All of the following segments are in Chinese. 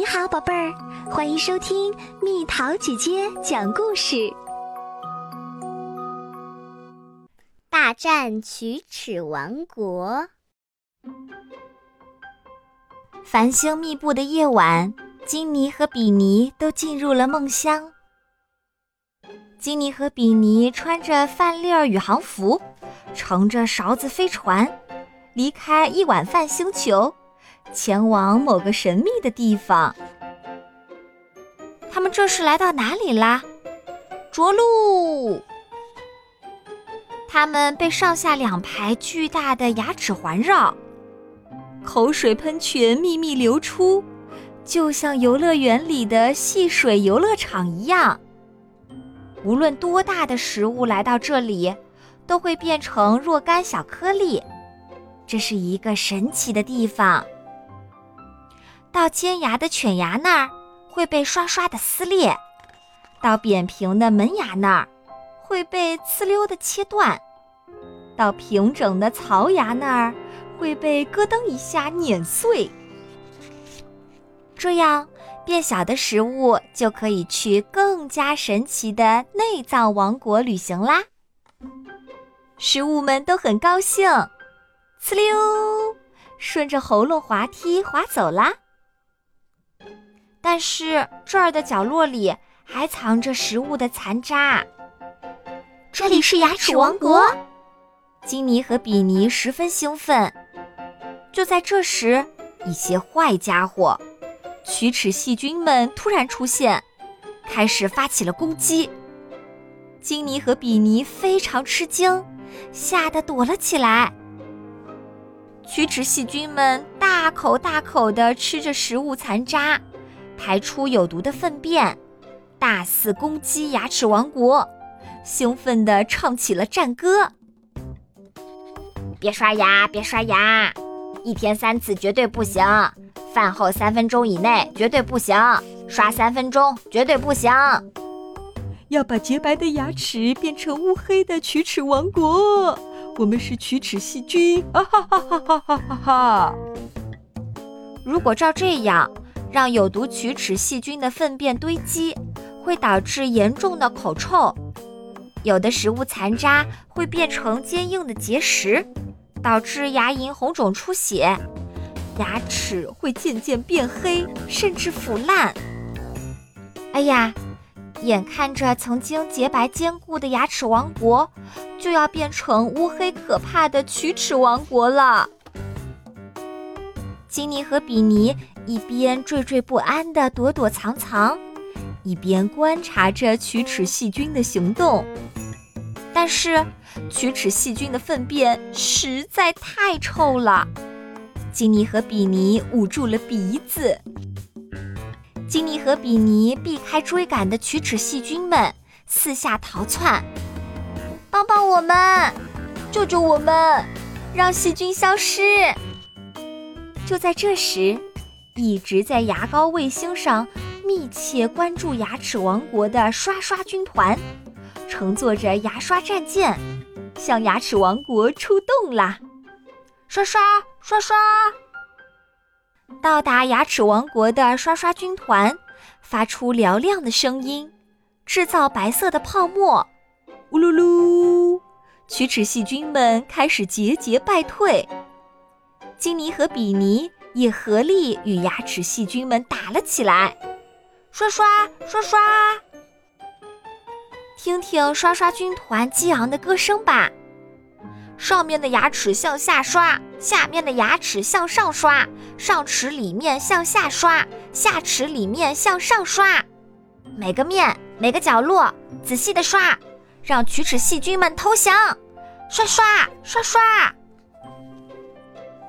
你好，宝贝儿，欢迎收听蜜桃姐姐讲故事。大战龋齿王国。繁星密布的夜晚，金妮和比尼都进入了梦乡。金尼和比尼穿着饭粒儿宇航服，乘着勺子飞船，离开一碗饭星球。前往某个神秘的地方。他们这是来到哪里啦？着陆！他们被上下两排巨大的牙齿环绕，口水喷泉秘密流出，就像游乐园里的戏水游乐场一样。无论多大的食物来到这里，都会变成若干小颗粒。这是一个神奇的地方。到尖牙的犬牙那儿会被刷刷的撕裂，到扁平的门牙那儿会被呲溜的切断，到平整的槽牙那儿会被咯噔一下碾碎。这样变小的食物就可以去更加神奇的内脏王国旅行啦。食物们都很高兴，呲溜，顺着喉咙滑梯滑走啦。但是这儿的角落里还藏着食物的残渣。这里是牙齿王国，金妮和比尼十分兴奋。就在这时，一些坏家伙——龋齿细菌们突然出现，开始发起了攻击。金妮和比尼非常吃惊，吓得躲了起来。龋齿细菌们大口大口地吃着食物残渣。排出有毒的粪便，大肆攻击牙齿王国，兴奋地唱起了战歌。别刷牙，别刷牙，一天三次绝对不行，饭后三分钟以内绝对不行，刷三分钟绝对不行。要把洁白的牙齿变成乌黑的龋齿王国，我们是龋齿细菌！啊哈哈哈哈哈哈哈！如果照这样。让有毒龋齿细菌的粪便堆积，会导致严重的口臭。有的食物残渣会变成坚硬的结石，导致牙龈红肿出血，牙齿会渐渐变黑，甚至腐烂。哎呀，眼看着曾经洁白坚固的牙齿王国，就要变成乌黑可怕的龋齿王国了。金妮和比尼一边惴惴不安地躲躲藏藏，一边观察着龋齿细菌的行动。但是，龋齿细菌的粪便实在太臭了。金妮和比尼捂住了鼻子。金妮和比尼避开追赶的龋齿细菌们，四下逃窜。帮帮我们！救救我们！让细菌消失！就在这时，一直在牙膏卫星上密切关注牙齿王国的刷刷军团，乘坐着牙刷战舰，向牙齿王国出动啦！刷刷刷刷！到达牙齿王国的刷刷军团发出嘹亮的声音，制造白色的泡沫。呜噜噜！龋齿细菌们开始节节败退。金妮和比尼也合力与牙齿细菌们打了起来，刷刷刷刷！听听刷刷军团激昂的歌声吧。上面的牙齿向下刷，下面的牙齿向上刷，上齿里面向下刷，下齿里面向上刷，每个面每个角落仔细的刷，让龋齿细菌们投降！刷刷刷刷！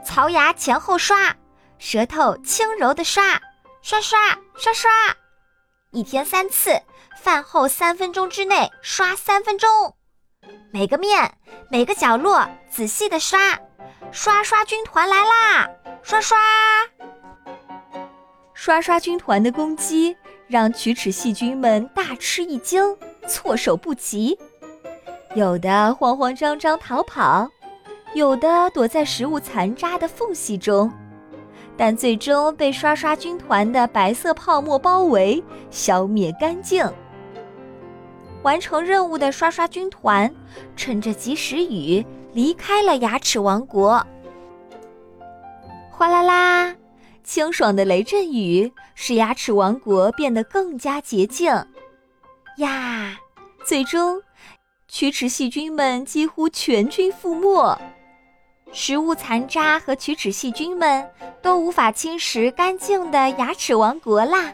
槽牙前后刷，舌头轻柔的刷，刷刷刷刷，一天三次，饭后三分钟之内刷三分钟，每个面每个角落仔细的刷，刷刷军团来啦！刷刷，刷刷军团的攻击让龋齿细菌们大吃一惊，措手不及，有的慌慌张张逃跑。有的躲在食物残渣的缝隙中，但最终被刷刷军团的白色泡沫包围，消灭干净。完成任务的刷刷军团趁着及时雨离开了牙齿王国。哗啦啦，清爽的雷阵雨使牙齿王国变得更加洁净。呀，最终，龋齿细菌们几乎全军覆没，食物残渣和龋齿细菌们都无法侵蚀干净的牙齿王国啦。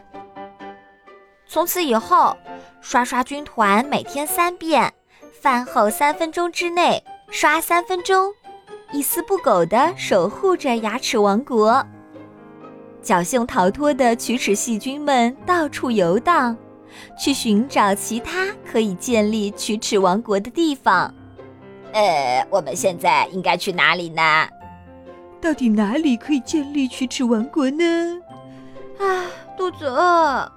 从此以后。刷刷军团每天三遍，饭后三分钟之内刷三分钟，一丝不苟地守护着牙齿王国。侥幸逃脱的龋齿细菌们到处游荡，去寻找其他可以建立龋齿王国的地方。呃，我们现在应该去哪里呢？到底哪里可以建立龋齿王国呢？啊，肚子饿。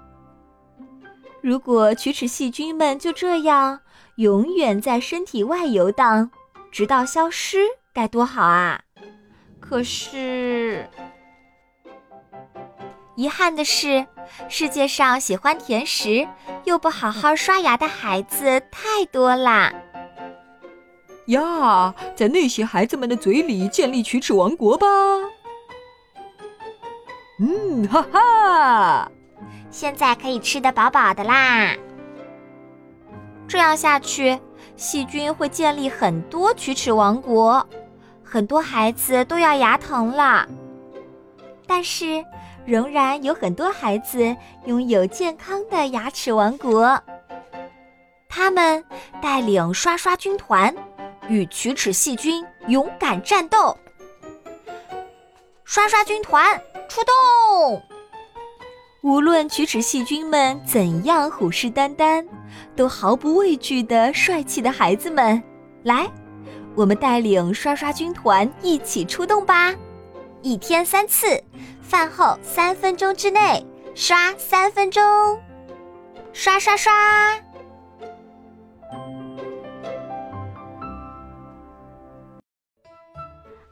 如果龋齿细菌们就这样永远在身体外游荡，直到消失，该多好啊！可是，遗憾的是，世界上喜欢甜食又不好好刷牙的孩子太多啦。呀，在那些孩子们的嘴里建立龋齿王国吧！嗯，哈哈。现在可以吃得饱饱的啦。这样下去，细菌会建立很多龋齿王国，很多孩子都要牙疼了。但是，仍然有很多孩子拥有健康的牙齿王国。他们带领刷刷军团与龋齿细菌勇敢战斗。刷刷军团出动！无论龋齿细菌们怎样虎视眈眈，都毫不畏惧的帅气的孩子们，来，我们带领刷刷军团一起出动吧！一天三次，饭后三分钟之内刷三分钟，刷刷刷！